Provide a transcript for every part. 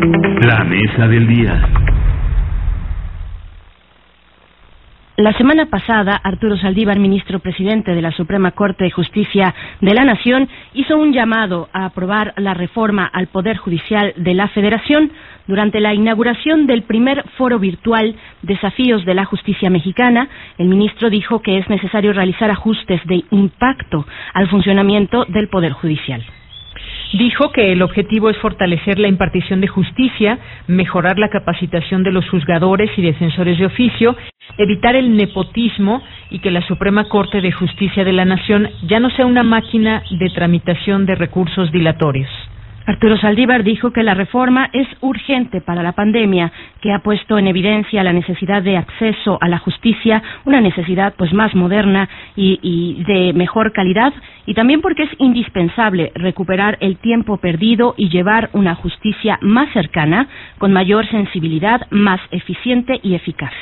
La mesa del día. La semana pasada, Arturo Saldívar, ministro presidente de la Suprema Corte de Justicia de la Nación, hizo un llamado a aprobar la reforma al Poder Judicial de la Federación durante la inauguración del primer foro virtual Desafíos de la Justicia Mexicana. El ministro dijo que es necesario realizar ajustes de impacto al funcionamiento del Poder Judicial. Dijo que el objetivo es fortalecer la impartición de justicia, mejorar la capacitación de los juzgadores y defensores de oficio, evitar el nepotismo y que la Suprema Corte de Justicia de la Nación ya no sea una máquina de tramitación de recursos dilatorios. Arturo Saldívar dijo que la reforma es urgente para la pandemia, que ha puesto en evidencia la necesidad de acceso a la justicia, una necesidad pues más moderna y, y, de mejor calidad, y también porque es indispensable recuperar el tiempo perdido y llevar una justicia más cercana, con mayor sensibilidad, más eficiente y eficaz.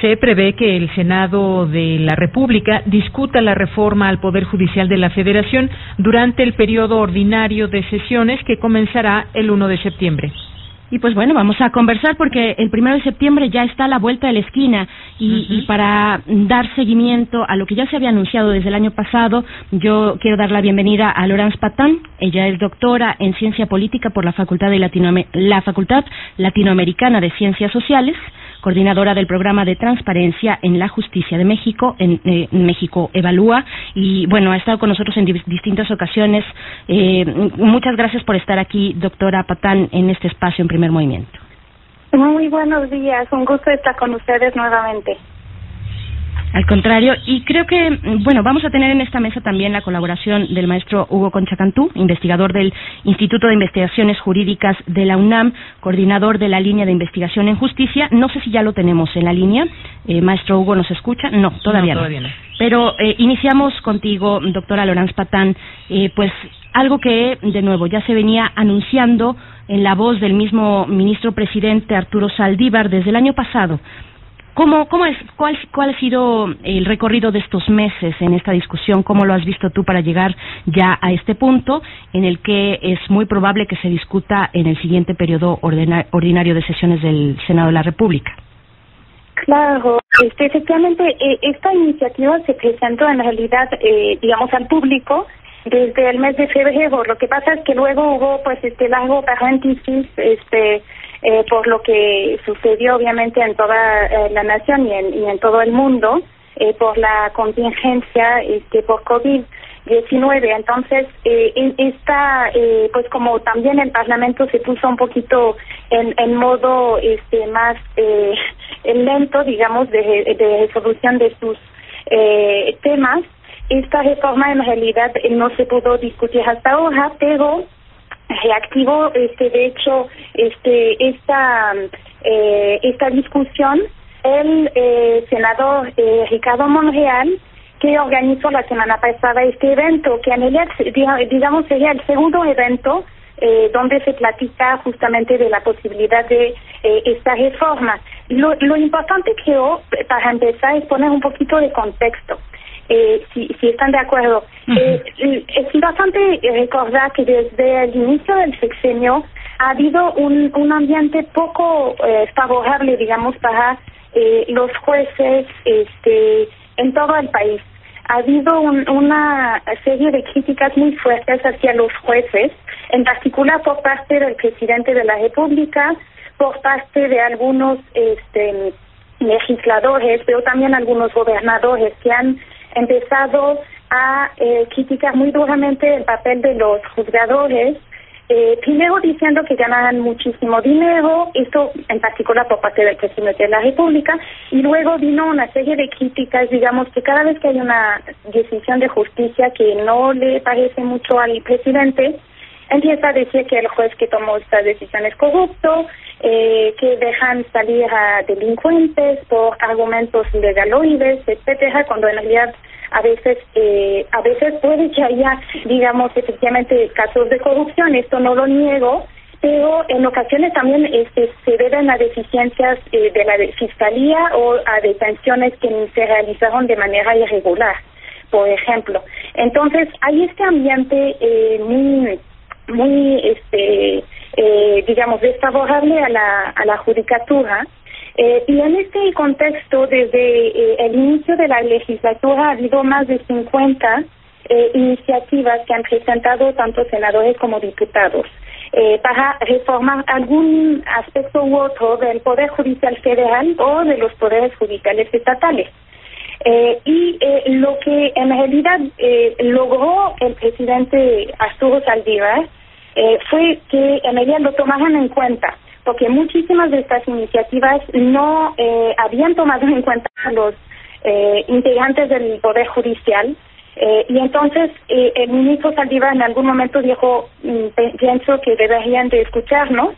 Se prevé que el Senado de la República discuta la reforma al Poder Judicial de la Federación durante el periodo ordinario de sesiones que comenzará el 1 de septiembre. Y pues bueno, vamos a conversar porque el primero de septiembre ya está a la vuelta de la esquina y, uh -huh. y, para dar seguimiento a lo que ya se había anunciado desde el año pasado, yo quiero dar la bienvenida a Laurence Patán. Ella es doctora en ciencia política por la Facultad, de Latinoam la Facultad Latinoamericana de Ciencias Sociales coordinadora del programa de transparencia en la justicia de México, en, eh, México Evalúa, y bueno, ha estado con nosotros en distintas ocasiones. Eh, muchas gracias por estar aquí, doctora Patán, en este espacio en primer movimiento. Muy buenos días, un gusto estar con ustedes nuevamente. Al contrario, y creo que, bueno, vamos a tener en esta mesa también la colaboración del maestro Hugo Conchacantú, investigador del Instituto de Investigaciones Jurídicas de la UNAM, coordinador de la línea de investigación en justicia. No sé si ya lo tenemos en la línea. Eh, maestro Hugo, ¿nos escucha? No, todavía no. Todavía no. Pero eh, iniciamos contigo, doctora Lorenz Patán, eh, pues algo que, de nuevo, ya se venía anunciando en la voz del mismo ministro presidente Arturo Saldívar desde el año pasado. ¿Cómo, cómo es, cuál, ¿Cuál ha sido el recorrido de estos meses en esta discusión? ¿Cómo lo has visto tú para llegar ya a este punto en el que es muy probable que se discuta en el siguiente periodo ordinario de sesiones del Senado de la República? Claro, este, efectivamente, eh, esta iniciativa se presentó en realidad, eh, digamos, al público desde el mes de febrero. Lo que pasa es que luego hubo, pues, este largo paréntesis, este, eh, por lo que sucedió obviamente en toda eh, la nación y en, y en todo el mundo eh, por la contingencia este, por COVID-19. Entonces, eh, esta, eh, pues como también el Parlamento se puso un poquito en, en modo este, más lento, digamos, de, de resolución de sus temas, esta reforma en realidad no se pudo discutir hasta ahora, pero reactivó este de hecho este esta eh, esta discusión el eh, senador eh, Ricardo Monreal que organizó la semana pasada este evento que en realidad digamos sería el segundo evento eh, donde se platica justamente de la posibilidad de eh, esta reforma. Lo, lo importante creo, para empezar, es poner un poquito de contexto eh, si, si están de acuerdo. Uh -huh. eh, es importante recordar que desde el inicio del sexenio ha habido un, un ambiente poco eh, favorable, digamos, para eh, los jueces este, en todo el país. Ha habido un, una serie de críticas muy fuertes hacia los jueces, en particular por parte del presidente de la República, por parte de algunos este, legisladores, pero también algunos gobernadores que han empezado a eh, criticar muy duramente el papel de los juzgadores, eh, primero diciendo que ganaban muchísimo dinero, esto en particular por parte del presidente de la República, y luego vino una serie de críticas, digamos que cada vez que hay una decisión de justicia que no le parece mucho al presidente, empieza a decir que el juez que tomó esta decisión es corrupto, eh, que dejan salir a delincuentes por argumentos legaloides, etcétera, cuando en realidad a veces eh, a veces puede que haya, digamos, efectivamente casos de corrupción, esto no lo niego, pero en ocasiones también este, se deben a deficiencias eh, de la fiscalía o a detenciones que se realizaron de manera irregular, por ejemplo. Entonces, hay este ambiente eh, muy muy este eh, digamos, desfavorable a la, a la judicatura. Eh, y en este contexto, desde eh, el inicio de la legislatura ha habido más de 50 eh, iniciativas que han presentado tanto senadores como diputados eh, para reformar algún aspecto u otro del Poder Judicial Federal o de los poderes judiciales estatales. Eh, y lo que en realidad logró el presidente Arturo Saldívar fue que en realidad lo tomaran en cuenta, porque muchísimas de estas iniciativas no eh, habían tomado en cuenta a los eh, integrantes del Poder Judicial. Eh, y entonces eh, el ministro Saldívar en algún momento dijo, mm, pienso que deberían de escucharnos,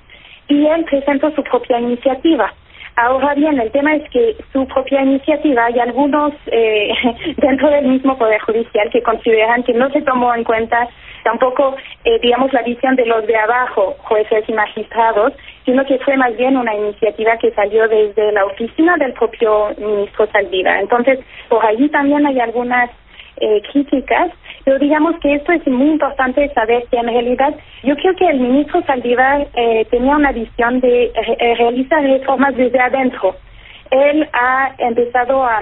y él presentó su propia iniciativa. Ahora bien, el tema es que su propia iniciativa hay algunos eh, dentro del mismo Poder Judicial que consideran que no se tomó en cuenta tampoco, eh, digamos, la visión de los de abajo, jueces y magistrados, sino que fue más bien una iniciativa que salió desde la oficina del propio ministro Saldívar. Entonces, por allí también hay algunas eh, críticas, pero digamos que esto es muy importante saber que en realidad yo creo que el ministro Saldívar eh, tenía una visión de eh, realizar reformas desde adentro. Él ha empezado a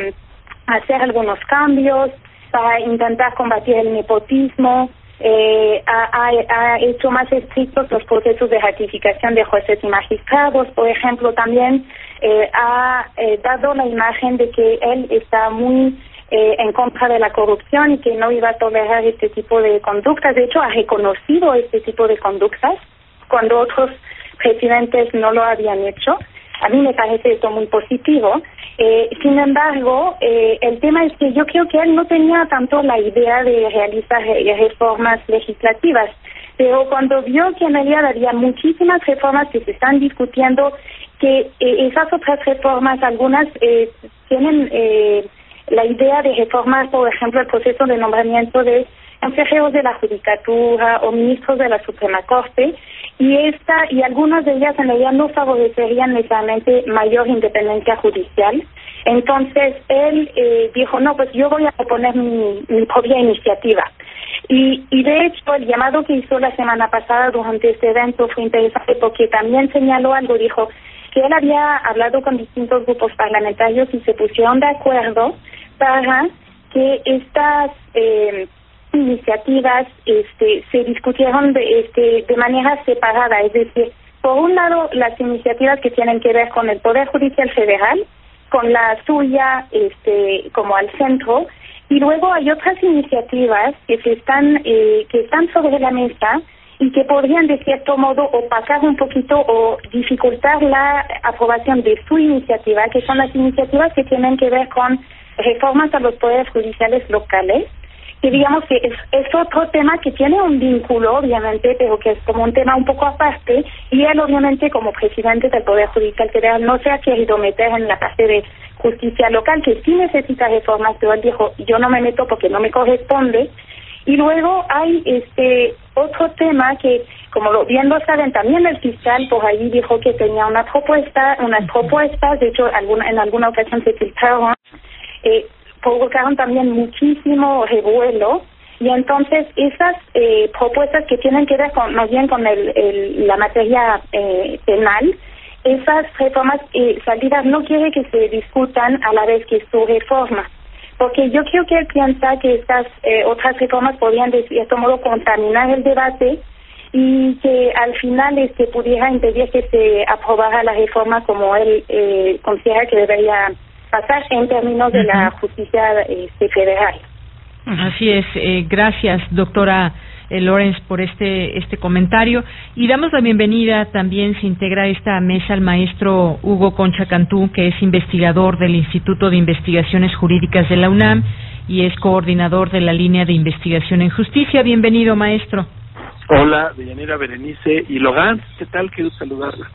hacer algunos cambios para intentar combatir el nepotismo, eh, ha, ha, hecho más estrictos los procesos de ratificación de jueces y magistrados, por ejemplo, también eh, ha eh, dado la imagen de que él está muy eh, en contra de la corrupción y que no iba a tolerar este tipo de conductas. De hecho, ha reconocido este tipo de conductas cuando otros presidentes no lo habían hecho. A mí me parece esto muy positivo. Eh, sin embargo, eh, el tema es que yo creo que él no tenía tanto la idea de realizar re- reformas legislativas, pero cuando vio que en realidad había muchísimas reformas que se están discutiendo, que eh, esas otras reformas, algunas eh, tienen eh, la idea de reformar, por ejemplo, el proceso de nombramiento de consejeros de la Judicatura o ministros de la Suprema Corte, y esta y algunas de ellas en realidad no favorecerían necesariamente mayor independencia judicial. Entonces él eh, dijo, no, pues yo voy a proponer mi, mi propia iniciativa. Y, y de hecho el llamado que hizo la semana pasada durante este evento fue interesante porque también señaló algo, dijo que él había hablado con distintos grupos parlamentarios y se pusieron de acuerdo para que estas eh, iniciativas este, se discutieron de, este, de manera separada, es decir, por un lado las iniciativas que tienen que ver con el Poder Judicial Federal, con la suya este, como al centro, y luego hay otras iniciativas que se están eh, que están sobre la mesa y que podrían de cierto modo opacar un poquito o dificultar la aprobación de su iniciativa, que son las iniciativas que tienen que ver con reformas a los poderes judiciales locales que digamos que es, es otro tema que tiene un vínculo, obviamente, pero que es como un tema un poco aparte, y él, obviamente, como presidente del Poder Judicial Federal, no se ha querido meter en la parte de justicia local, que sí necesita reformas, pero él dijo, yo no me meto porque no me corresponde. Y luego hay este otro tema que, como lo, bien lo saben, también el fiscal por ahí dijo que tenía una propuesta, unas propuestas, de hecho, alguna, en alguna ocasión se filtraron, eh, provocaron también muchísimo revuelo. Y entonces esas eh, propuestas que tienen que ver con, más bien con el, la materia eh, penal, esas reformas eh, salidas no quiere que se discutan a la vez que su reforma, porque yo creo que él piensa que estas eh, otras reformas podrían de cierto modo contaminar el debate y que al final este pudiera impedir que se aprobara la reforma como él eh, considera que debería pasar en términos de la justicia este, federal. Así es. Eh, gracias, doctora eh, Lorenz, por este, este comentario. Y damos la bienvenida también, se integra a esta mesa el maestro Hugo Concha Cantú, que es investigador del Instituto de Investigaciones Jurídicas de la UNAM y es coordinador de la línea de investigación en justicia. Bienvenido, maestro. Hola, Deyanira Berenice y Logan, ¿qué tal? Quiero saludarla.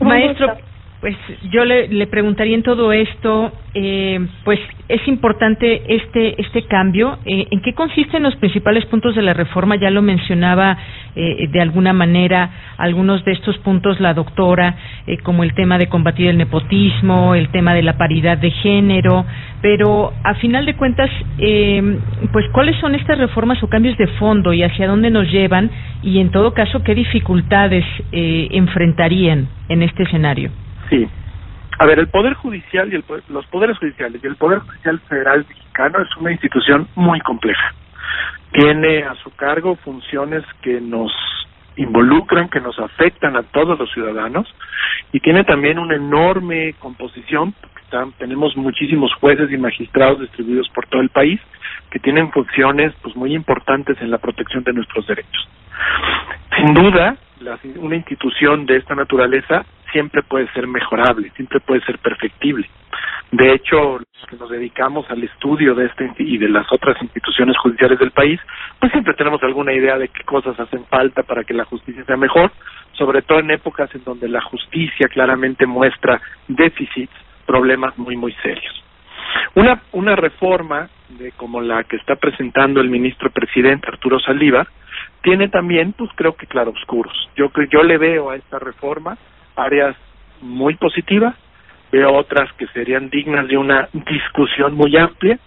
Maestro, Pues yo le, preguntaría en todo esto, eh, pues es importante este este cambio. Eh, ¿En qué consisten los principales puntos de la reforma? Ya lo mencionaba eh, de alguna manera algunos de estos puntos la doctora, como el tema de combatir el nepotismo, el tema de la paridad de género, pero a final de cuentas, pues cuáles son estas reformas o cambios de fondo y hacia dónde nos llevan y en todo caso qué dificultades enfrentarían en este escenario. Sí. A ver, el Poder Judicial y el, los poderes judiciales y el Poder Judicial Federal Mexicano es una institución muy compleja. Tiene a su cargo funciones que nos involucran, que nos afectan a todos los ciudadanos y tiene también una enorme composición, tenemos muchísimos jueces y magistrados distribuidos por todo el país que tienen funciones pues muy importantes en la protección de nuestros derechos. Sin duda, una institución de esta naturaleza siempre puede ser mejorable, siempre puede ser perfectible. De hecho, los que nos dedicamos al estudio de este y de las otras instituciones judiciales del país, pues siempre tenemos alguna idea de qué cosas hacen falta para que la justicia sea mejor, sobre todo en épocas en donde la justicia claramente muestra déficits, problemas muy, muy serios. Una, una reforma de como la que está presentando el ministro presidente Arturo Saldívar tiene también, pues creo que claroscuros. Yo yo le veo a esta reforma áreas muy positivas, veo otras que serían dignas de una discusión muy amplia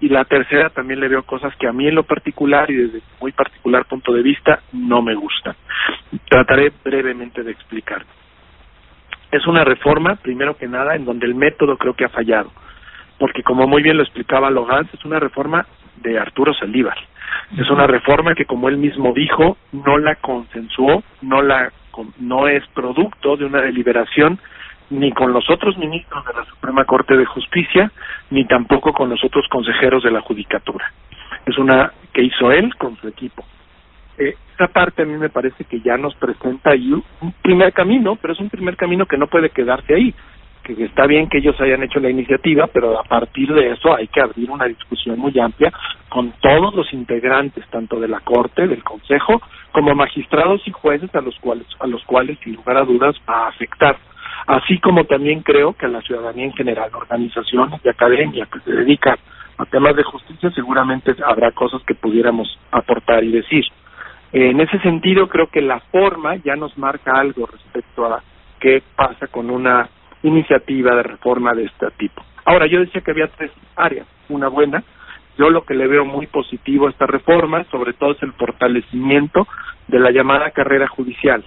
y la tercera también le veo cosas que a mí en lo particular y desde muy particular punto de vista no me gustan. Trataré brevemente de explicar. Es una reforma, primero que nada, en donde el método creo que ha fallado, porque como muy bien lo explicaba Logans, es una reforma de Arturo Saldívar. Es una reforma que, como él mismo dijo, no la consensuó, no la no es producto de una deliberación ni con los otros ministros de la Suprema Corte de Justicia, ni tampoco con los otros consejeros de la Judicatura. Es una que hizo él con su equipo. Eh, esta parte a mí me parece que ya nos presenta ahí un primer camino, pero es un primer camino que no puede quedarse ahí que está bien que ellos hayan hecho la iniciativa, pero a partir de eso hay que abrir una discusión muy amplia con todos los integrantes, tanto de la Corte, del Consejo, como magistrados y jueces a los cuales, a los cuales sin lugar a dudas va a afectar. Así como también creo que a la ciudadanía en general, organizaciones de academia que se dedican a temas de justicia, seguramente habrá cosas que pudiéramos aportar y decir. En ese sentido, creo que la forma ya nos marca algo respecto a qué pasa con una iniciativa de reforma de este tipo. Ahora, yo decía que había tres áreas. Una buena, yo lo que le veo muy positivo a esta reforma, sobre todo es el fortalecimiento de la llamada carrera judicial.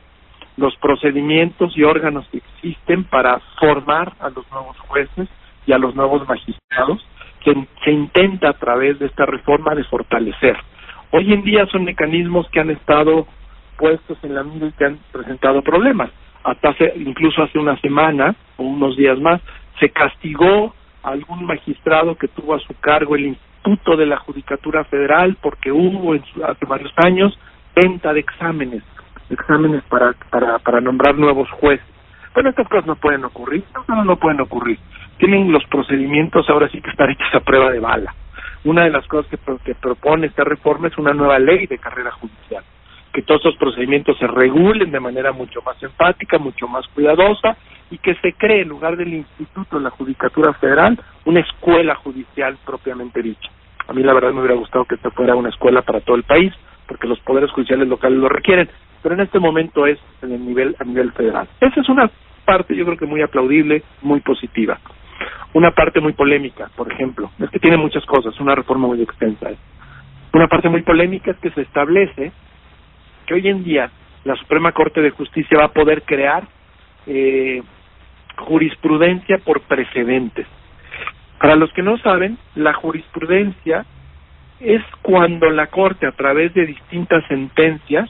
Los procedimientos y órganos que existen para formar a los nuevos jueces y a los nuevos magistrados, que se intenta a través de esta reforma de fortalecer. Hoy en día son mecanismos que han estado puestos en la mira y que han presentado problemas hasta hace, incluso hace una semana o unos días más, se castigó a algún magistrado que tuvo a su cargo el Instituto de la Judicatura Federal porque hubo en hace varios años venta de exámenes, exámenes para, para, para nombrar nuevos jueces. Bueno, estas cosas no pueden ocurrir, no, no pueden ocurrir. Tienen los procedimientos ahora sí que estar hechos a prueba de bala. Una de las cosas que propone esta reforma es una nueva ley de carrera judicial que todos esos procedimientos se regulen de manera mucho más empática, mucho más cuidadosa y que se cree en lugar del Instituto de la Judicatura Federal una escuela judicial propiamente dicha. A mí la verdad me hubiera gustado que esta fuera una escuela para todo el país, porque los poderes judiciales locales lo requieren, pero en este momento es en el nivel a nivel federal. Esa es una parte yo creo que muy aplaudible, muy positiva. Una parte muy polémica, por ejemplo, es que tiene muchas cosas, una reforma muy extensa. Una parte muy polémica es que se establece hoy en día la Suprema Corte de Justicia va a poder crear eh, jurisprudencia por precedentes. Para los que no saben, la jurisprudencia es cuando la Corte, a través de distintas sentencias,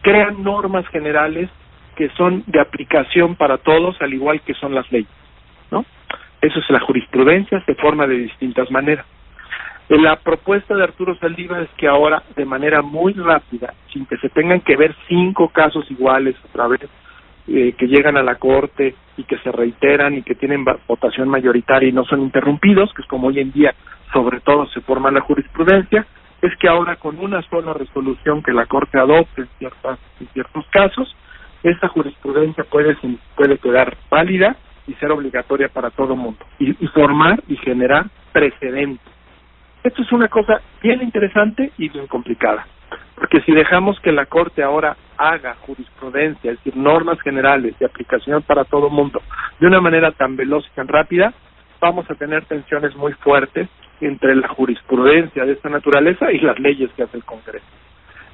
crea normas generales que son de aplicación para todos, al igual que son las leyes. ¿no? Eso es la jurisprudencia, se forma de distintas maneras. La propuesta de Arturo Saldívar es que ahora, de manera muy rápida, sin que se tengan que ver cinco casos iguales otra vez, eh, que llegan a la Corte y que se reiteran y que tienen votación mayoritaria y no son interrumpidos, que es como hoy en día sobre todo se forma la jurisprudencia, es que ahora con una sola resolución que la Corte adopte en, ciertas, ciertos casos, esta jurisprudencia puede, puede quedar válida y ser obligatoria para todo mundo y formar y generar precedentes. Esto es una cosa bien interesante y bien complicada, porque si dejamos que la Corte ahora haga jurisprudencia, es decir, normas generales de aplicación para todo mundo, de una manera tan veloz y tan rápida, vamos a tener tensiones muy fuertes entre la jurisprudencia de esta naturaleza y las leyes que hace el Congreso.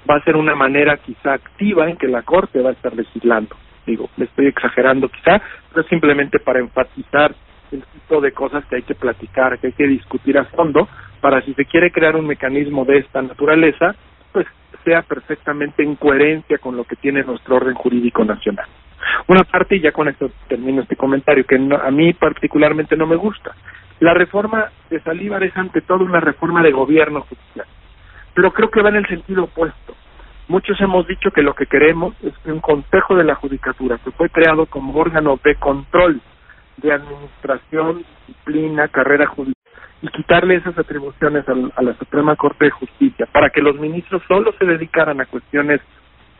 Va a ser una manera quizá activa en que la Corte va a estar legislando. Digo, me estoy exagerando quizá, pero simplemente para enfatizar el tipo de cosas que hay que platicar, que hay que discutir a fondo, para si se quiere crear un mecanismo de esta naturaleza, pues sea perfectamente en coherencia con lo que tiene nuestro orden jurídico nacional. Una parte, y ya con esto termino este comentario, que a mí particularmente no me gusta. La reforma de Salívar es ante todo una reforma de gobierno judicial, pero creo que va en el sentido opuesto. Muchos hemos dicho que lo que queremos es que un Consejo de la Judicatura, que fue creado como órgano de control de administración, disciplina, carrera judicial, y quitarle esas atribuciones a la Suprema Corte de Justicia para que los ministros solo se dedicaran a cuestiones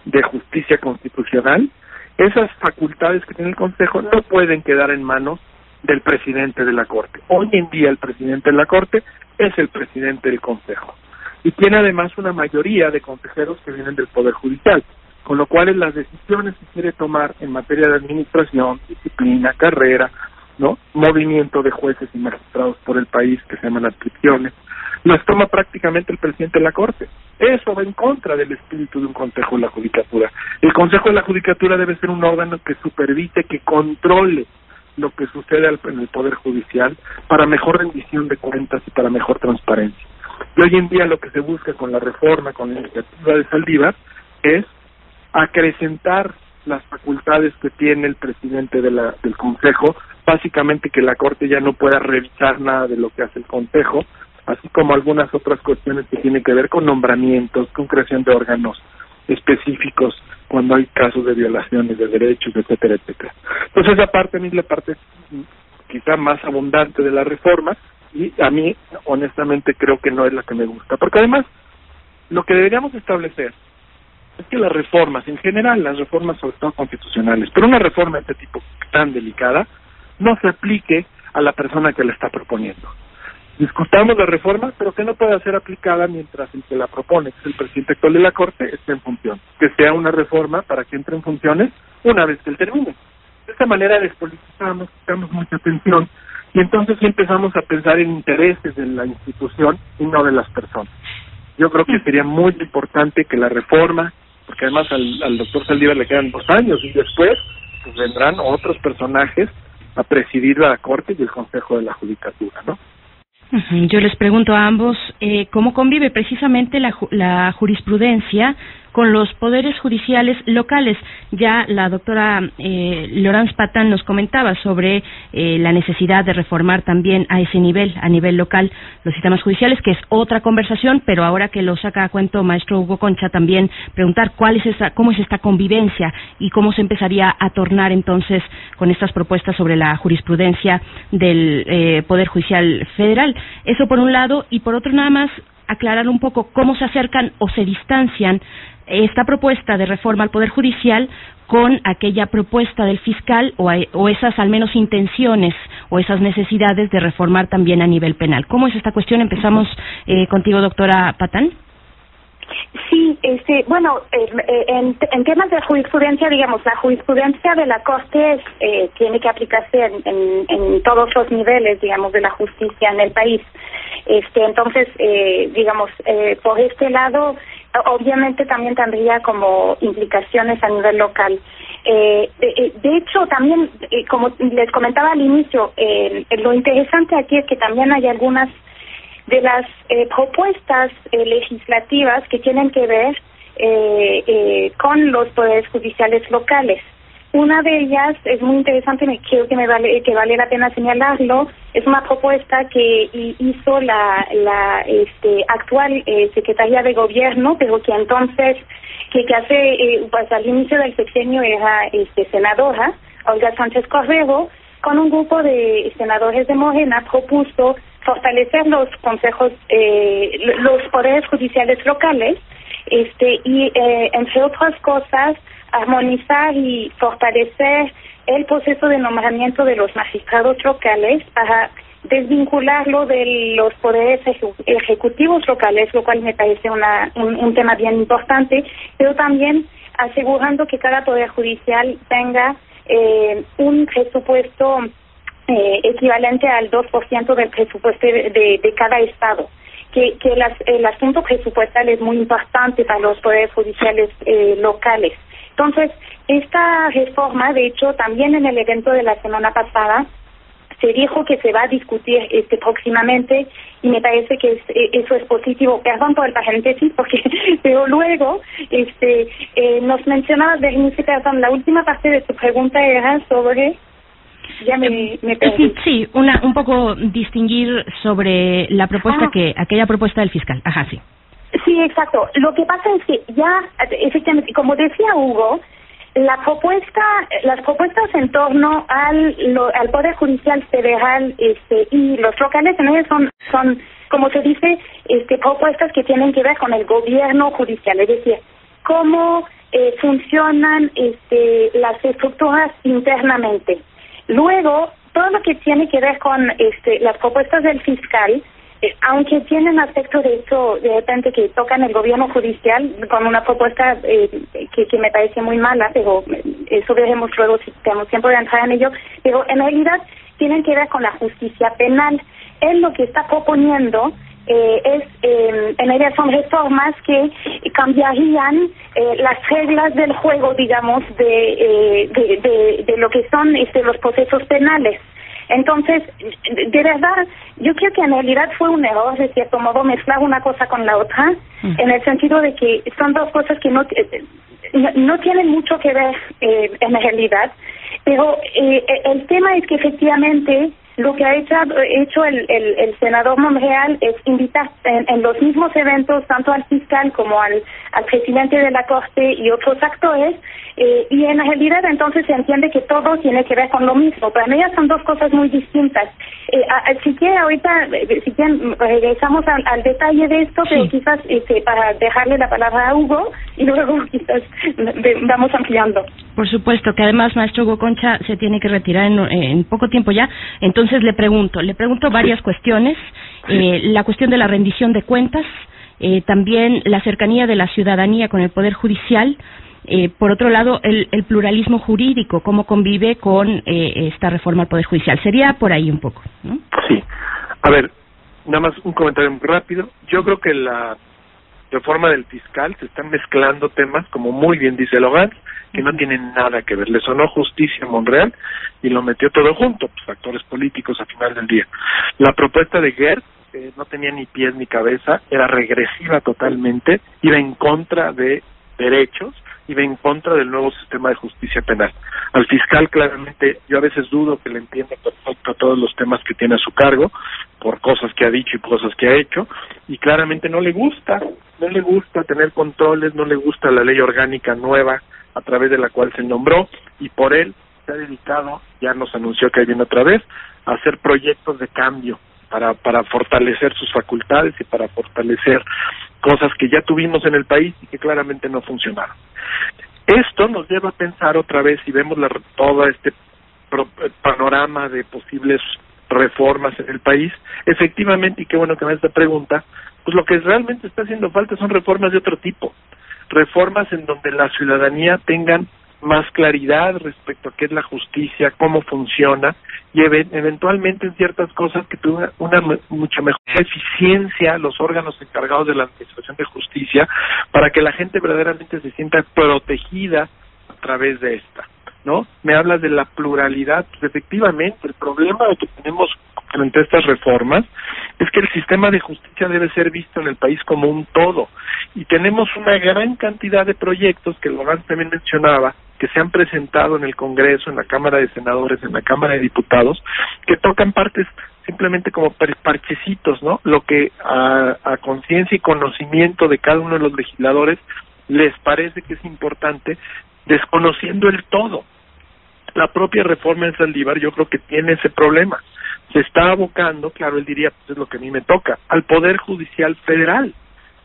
de justicia constitucional, esas facultades que tiene el Consejo no pueden quedar en manos del presidente de la Corte. Hoy en día el presidente de la Corte es el presidente del Consejo y tiene además una mayoría de consejeros que vienen del Poder Judicial, con lo cual las decisiones que quiere tomar en materia de administración, disciplina, carrera, ¿no? Movimiento de jueces y magistrados por el país que se llaman adscripciones, las toma prácticamente el presidente de la Corte. Eso va en contra del espíritu de un Consejo de la Judicatura. El Consejo de la Judicatura debe ser un órgano que supervise, que controle lo que sucede en el Poder Judicial para mejor rendición de cuentas y para mejor transparencia. Y hoy en día lo que se busca con la reforma, con la iniciativa de Saldívar, es acrecentar las facultades que tiene el presidente de la, del Consejo básicamente que la Corte ya no pueda revisar nada de lo que hace el Consejo, así como algunas otras cuestiones que tienen que ver con nombramientos, con creación de órganos específicos cuando hay casos de violaciones de derechos, etcétera, etcétera. Entonces esa parte a mí es la parte quizá más abundante de la reforma y a mí honestamente creo que no es la que me gusta, porque además lo que deberíamos establecer es que las reformas en general, las reformas sobre todo constitucionales, pero una reforma de este tipo tan delicada, no se aplique a la persona que la está proponiendo. Discutamos la reforma, pero que no pueda ser aplicada mientras el que la propone, que es el presidente actual de la Corte, esté en función. Que sea una reforma para que entre en funciones una vez que él termine. De esta manera despolitizamos, quitamos mucha atención y entonces empezamos a pensar en intereses de la institución y no de las personas. Yo creo que sería muy importante que la reforma, porque además al, al doctor Saldívar le quedan dos años y después pues vendrán otros personajes a presidir la Corte y el Consejo de la Judicatura, ¿no? Yo les pregunto a ambos eh, cómo convive precisamente la, la jurisprudencia con los poderes judiciales locales. Ya la doctora eh, Laurence Patán nos comentaba sobre eh, la necesidad de reformar también a ese nivel, a nivel local, los sistemas judiciales, que es otra conversación, pero ahora que lo saca a cuento maestro Hugo Concha, también preguntar cuál es esa, cómo es esta convivencia y cómo se empezaría a tornar entonces con estas propuestas sobre la jurisprudencia del eh, Poder Judicial Federal. Eso por un lado, y por otro nada más aclarar un poco cómo se acercan o se distancian esta propuesta de reforma al Poder Judicial con aquella propuesta del fiscal o, esas al menos intenciones o esas necesidades de reformar también a nivel penal. ¿Cómo es esta cuestión? Empezamos eh, contigo, doctora Patán. Sí, este, bueno, eh, en, en, temas de jurisprudencia, digamos, la jurisprudencia de la Corte eh, tiene que aplicarse en, todos los niveles, digamos, de la justicia en el país. Este, entonces, eh, digamos, eh, por este lado, obviamente también tendría como implicaciones a nivel local. Eh, de, hecho, también, como les comentaba al inicio, lo interesante aquí es que también hay algunas de las propuestas legislativas que tienen que ver con los poderes judiciales locales. Una de ellas es muy interesante, me creo que me vale que vale la pena señalarlo. Es una propuesta que hizo la, la este, actual eh, secretaria de gobierno, pero que entonces que, que hace eh, pues al inicio del sexenio era este senadora Olga Sánchez Corrego con un grupo de senadores de Morena propuso fortalecer los consejos, eh, los poderes judiciales locales, este y eh, entre otras cosas armonizar y fortalecer el proceso de nombramiento de los magistrados locales para desvincularlo de los poderes ejecutivos locales, lo cual me parece una, un, tema bien importante, pero también asegurando que cada poder judicial tenga eh, un presupuesto eh, equivalente al 2% del presupuesto de, cada estado. Que, que el asunto presupuestal es muy importante para los poderes judiciales eh, locales. Entonces, esta reforma, de hecho, también en el evento de la semana pasada, se dijo que se va a discutir este próximamente y me parece que eh, eso es positivo. Perdón por el paréntesis, porque pero luego este eh, nos mencionaba Bernice, perdón, la última parte de tu pregunta era sobre ya me, eh, me sí, sí, una, un poco distinguir sobre la propuesta ah. que aquella propuesta del fiscal. Ajá, sí. Sí, exacto. Lo que pasa es que ya, efectivamente, como decía Hugo, la propuesta, las propuestas en torno al, al Poder Judicial Federal este, y los locales en ellos son, son, como se dice, este, propuestas que tienen que ver con el gobierno judicial, es decir, cómo eh, funcionan este, las estructuras internamente. Luego, todo lo que tiene que ver con este, las propuestas del fiscal, aunque tienen aspectos de hecho de repente que tocan el gobierno judicial con una propuesta eh, que, me parece muy mala, pero eh, eso veremos luego si tenemos tiempo de entrar en ello, pero en realidad tienen que ver con la justicia penal. Él lo que está proponiendo eh, es, eh, en realidad son reformas que cambiarían eh, las reglas del juego, digamos, de, de, de, de, lo que son este, los procesos penales. Entonces, de verdad, yo creo que en realidad fue un error, de cierto modo, mezclar una cosa con la otra, mm. en el sentido de que son dos cosas que no, eh, no, tienen mucho que ver eh, en realidad, pero eh, el tema es que efectivamente lo que ha hecho, hecho el, el, el, senador Monreal es invitar en, los mismos eventos tanto al fiscal como al, al presidente de la Corte y otros actores, eh, y en realidad entonces se entiende que todo tiene que ver con lo mismo. Para mí son dos cosas muy distintas. Eh, si quiere ahorita, eh, si quieren, regresamos al, al detalle de esto, pero quizás este, para dejarle la palabra a Hugo y luego quizás vamos ampliando. Por supuesto, que además maestro Hugo Concha se tiene que retirar en, en poco tiempo ya, entonces entonces le pregunto, le pregunto varias cuestiones. Eh, la cuestión de la rendición de cuentas, eh, también la cercanía de la ciudadanía con el Poder Judicial. Eh, por otro lado, el, pluralismo jurídico, cómo convive con esta reforma al Poder Judicial. Sería por ahí un poco. Sí. A ver, nada más un comentario muy rápido. Yo creo que la reforma del fiscal se están mezclando temas, como muy bien dice Logan, que no tienen nada que ver. Le sonó justicia a Monreal y lo metió todo junto, pues factores políticos a final del día. La propuesta de Gert eh, no tenía ni pies ni cabeza, era regresiva totalmente, iba en contra de derechos, iba en contra del nuevo sistema de justicia penal. Al fiscal claramente yo a veces dudo que le entienda perfecto todos los temas que tiene a su cargo, por cosas que ha dicho y cosas que ha hecho, y claramente no le gusta, no le gusta tener controles, no le gusta la ley orgánica nueva a través de la cual se nombró, y por él se ha dedicado, ya nos anunció que viene otra vez, a hacer proyectos de cambio para, para fortalecer sus facultades y para fortalecer cosas que ya tuvimos en el país y que claramente no funcionaron. Esto nos lleva a pensar otra vez, si vemos la, todo este panorama de posibles reformas en el país, efectivamente, y qué bueno que me esta pregunta, pues lo que realmente está haciendo falta son reformas de otro tipo, reformas en donde la ciudadanía tengan más claridad respecto a qué es la justicia, cómo funciona y eventualmente en ciertas cosas que tuviera una mucha mejor eficiencia los órganos encargados de la administración de justicia para que la gente verdaderamente se sienta protegida a través de esta. ¿No? Me hablas de la pluralidad, pues efectivamente el problema que tenemos frente a estas reformas es que el sistema de justicia debe ser visto en el país como un todo y tenemos una gran cantidad de proyectos que Logan también mencionaba que se han presentado en el Congreso, en la Cámara de Senadores, en la Cámara de Diputados, que tocan partes simplemente como parchecitos, ¿no? Lo que a, conciencia y conocimiento de cada uno de los legisladores les parece que es importante, desconociendo el todo. La propia reforma en Saldívar yo creo que tiene ese problema. Se está abocando, claro, él diría, pues es lo que a mí me toca, al Poder Judicial Federal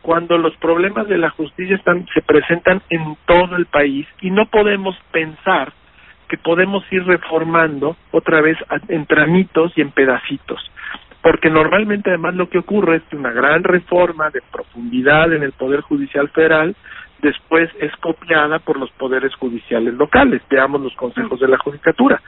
cuando los problemas de la justicia están, se presentan en todo el país y no podemos pensar que podemos ir reformando otra vez en tramitos y en pedacitos. Porque normalmente además lo que ocurre es que una gran reforma de profundidad en el Poder Judicial Federal después es copiada por los poderes judiciales locales. Veamos los consejos de la judicatura.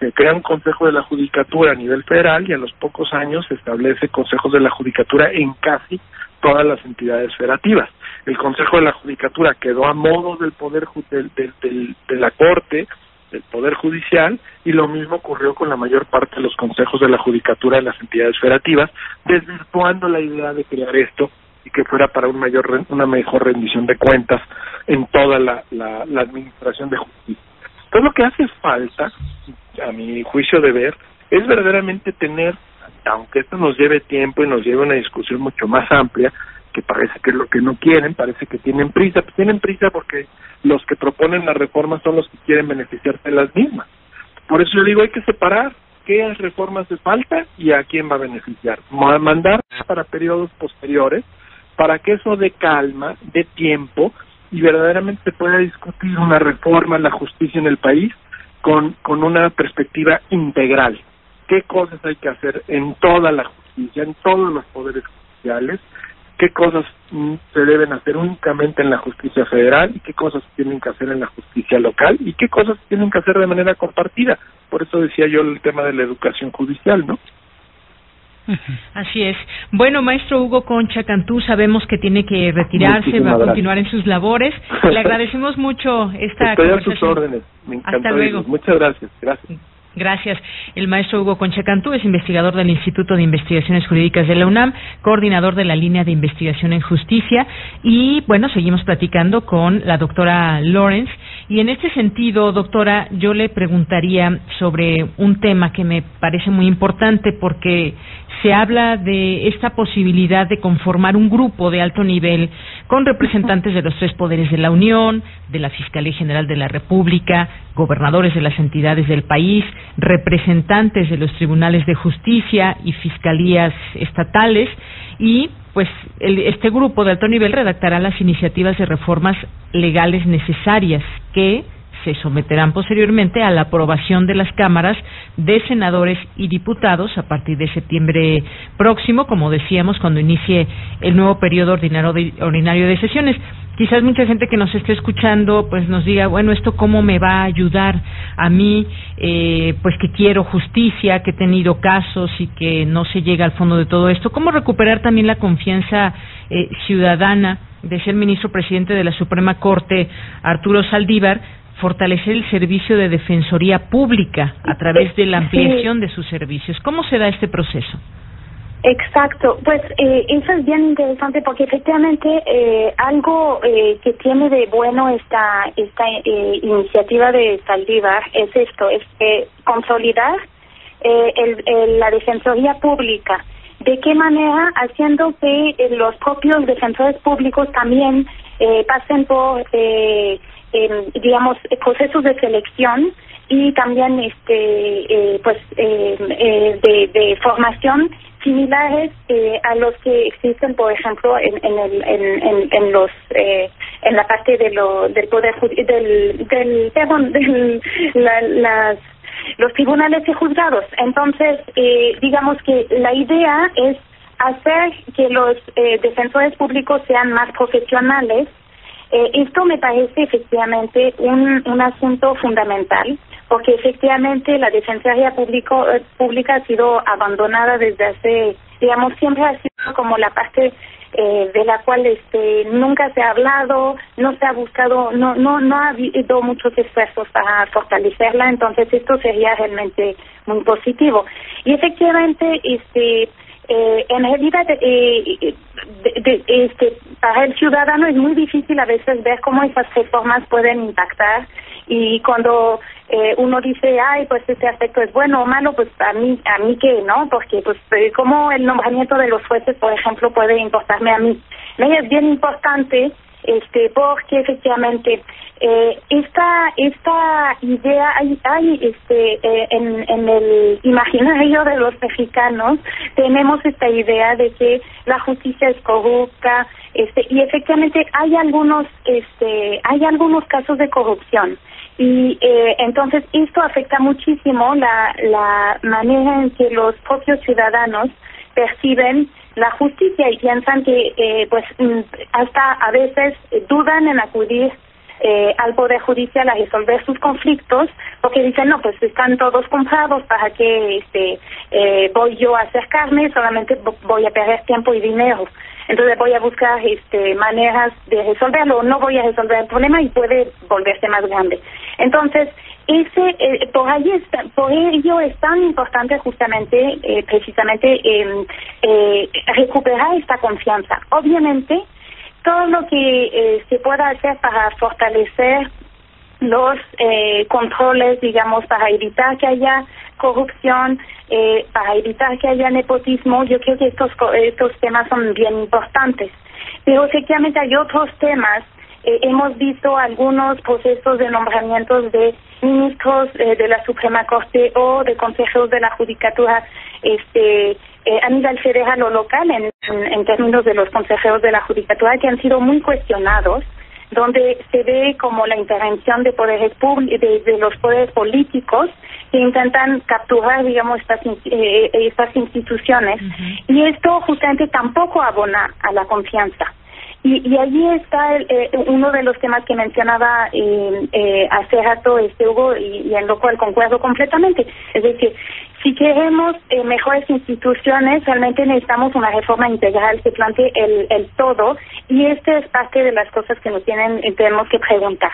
Se crea un consejo de la judicatura a nivel federal y a los pocos años se establece consejos de la judicatura en casi todas las entidades federativas. El Consejo de la Judicatura quedó a modo del poder del, de la Corte, del Poder Judicial, y lo mismo ocurrió con la mayor parte de los consejos de la Judicatura de las entidades federativas, desvirtuando la idea de crear esto y que fuera para un mayor, una mejor rendición de cuentas en toda la, la, la administración de justicia. Entonces lo que hace falta, a mi juicio de ver, es verdaderamente tener aunque esto nos lleve tiempo y nos lleve una discusión mucho más amplia, que parece que es lo que no quieren, parece que tienen prisa, pues tienen prisa porque los que proponen la reforma son los que quieren beneficiarse de las mismas. Por eso yo digo, hay que separar qué reformas de falta y a quién va a beneficiar. Mandar para periodos posteriores para que eso dé calma, dé tiempo y verdaderamente se pueda discutir una reforma en la justicia en el país con, con una perspectiva integral qué cosas hay que hacer en toda la justicia, en todos los poderes judiciales, qué cosas mm, se deben hacer únicamente en la justicia federal y qué cosas tienen que hacer en la justicia local y qué cosas tienen que hacer de manera compartida. Por eso decía yo el tema de la educación judicial, ¿no? Así es. Bueno, maestro Hugo Concha Cantú, sabemos que tiene que retirarse, va a continuar en sus labores. Le agradecemos mucho esta Estoy a sus órdenes. Me encantó. Hasta luego. Muchas gracias. Gracias. Gracias. El maestro Hugo Concha Cantú es investigador del Instituto de Investigaciones Jurídicas de la UNAM, coordinador de la línea de investigación en justicia y bueno, seguimos platicando con la doctora Lawrence y en este sentido, doctora, yo le preguntaría sobre un tema que me parece muy importante porque se habla de esta posibilidad de conformar un grupo de alto nivel con representantes de los tres poderes de la Unión, de la Fiscalía General de la República, gobernadores de las entidades del país, representantes de los tribunales de justicia y fiscalías estatales. Y pues este grupo de alto nivel redactará las iniciativas de reformas legales necesarias que se someterán posteriormente a la aprobación de las cámaras de senadores y diputados a partir de septiembre próximo, como decíamos, cuando inicie el nuevo periodo ordinario de, sesiones. Quizás mucha gente que nos esté escuchando pues nos diga, bueno, ¿esto cómo me va a ayudar a mí? Eh, pues que quiero justicia, que he tenido casos y que no se llega al fondo de todo esto. ¿Cómo recuperar también la confianza eh, ciudadana? de ser ministro presidente de la Suprema Corte, Arturo Saldívar, fortalecer el servicio de defensoría pública a través de la ampliación de sus servicios. ¿Cómo se da este proceso? Exacto, pues eh, eso es bien interesante porque efectivamente eh, algo eh, que tiene de bueno esta esta eh, iniciativa de Saldívar es esto, es consolidar el, el, la defensoría pública. ¿De qué manera? Haciendo que los propios defensores públicos también pasen por digamos, procesos de selección y también este eh, pues eh, de, de formación similares eh, a los que existen por ejemplo en en el en, en, los eh, en la parte de lo del poder del del perdón del la, las los tribunales y juzgados. Entonces eh, digamos que la idea es hacer que los eh, defensores públicos sean más profesionales eh, esto me parece efectivamente un, un asunto fundamental porque efectivamente la defensoría público, eh, pública ha sido abandonada desde hace, digamos, siempre ha sido como la parte eh, de la cual este nunca se ha hablado, no se ha buscado, no no no ha habido muchos esfuerzos para fortalecerla, entonces esto sería realmente muy positivo. Y efectivamente, este eh, en realidad eh, de, este, para el ciudadano es muy difícil a veces ver cómo esas reformas pueden impactar. Y cuando eh, uno dice ay pues este aspecto es bueno o malo pues a mí a mí qué no porque pues eh, cómo el nombramiento de los jueces por ejemplo puede importarme a mí es bien importante este, porque efectivamente. Eh, esta esta idea hay, hay este eh, en, en el imaginario de los mexicanos tenemos esta idea de que la justicia es corrupta este y efectivamente hay algunos este hay algunos casos de corrupción. Y eh, entonces esto afecta muchísimo la la manera en que los propios ciudadanos perciben la justicia y piensan que eh, pues mm, hasta a veces dudan en acudir eh, al Poder Judicial a resolver sus conflictos porque dicen, no, pues están todos comprados, ¿para que este, eh, voy yo a acercarme? Solamente voy a perder tiempo y dinero. Entonces voy a buscar este, maneras de resolverlo no voy a resolver el problema y puede volverse más grande. Entonces, ese eh, por ahí está, por ello es tan importante justamente eh, precisamente eh, recuperar esta confianza obviamente todo lo que eh, se pueda hacer para fortalecer los eh, controles, digamos, para evitar que haya corrupción, eh, para evitar que haya nepotismo, yo creo que estos, estos temas son bien importantes. Pero efectivamente hay otros temas. Eh, hemos visto algunos procesos de nombramientos de ministros eh, de la Suprema Corte o de consejeros de la Judicatura este, eh, a nivel federal o local en, en, términos de los consejeros de la judicatura que han sido muy cuestionados donde se ve como la intervención de poderes de, de los poderes políticos que intentan capturar, digamos, estas, eh, estas instituciones. Y esto justamente tampoco abona a la confianza. Y, y allí está eh, uno de los temas que mencionaba eh, eh, hace rato este Hugo y, y en lo cual concuerdo completamente. Es decir, si queremos eh, mejores instituciones, realmente necesitamos una reforma integral que plantee el, el todo y esta es parte de las cosas que nos tienen eh, tenemos que preguntar.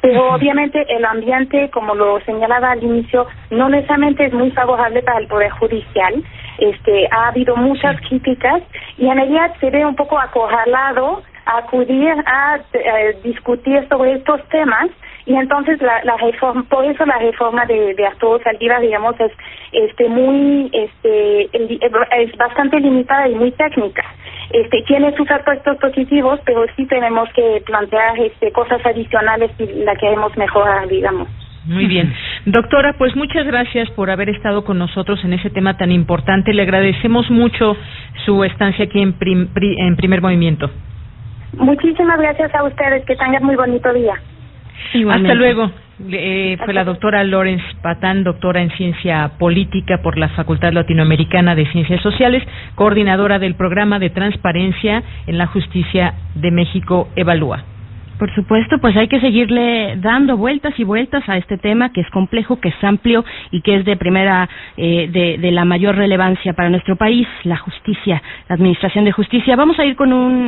Pero obviamente el ambiente, como lo señalaba al inicio, no necesariamente es muy favorable para el Poder Judicial. Este, ha habido muchas críticas y en realidad se ve un poco acorralado acudir a, eh, discutir sobre estos temas y entonces la, la reforma por eso la reforma de, de Arturo Saldívar digamos es este muy este es bastante limitada y muy técnica este tiene sus aspectos positivos pero sí tenemos que plantear este cosas adicionales y la queremos mejorar digamos muy bien. Doctora, pues muchas gracias por haber estado con nosotros en ese tema tan importante. Le agradecemos mucho su estancia aquí en, prim, pri, en primer movimiento. Muchísimas gracias a ustedes. Que tengan muy bonito día. Igualmente. Hasta luego. Eh, fue la doctora Lawrence Patán, doctora en ciencia política por la Facultad Latinoamericana de Ciencias Sociales, coordinadora del programa de transparencia en la justicia de México Evalúa. Por supuesto, pues hay que seguirle dando vueltas y vueltas a este tema que es complejo, que es amplio y que es de primera, eh, de, de la mayor relevancia para nuestro país, la justicia, la administración de justicia. Vamos a ir con un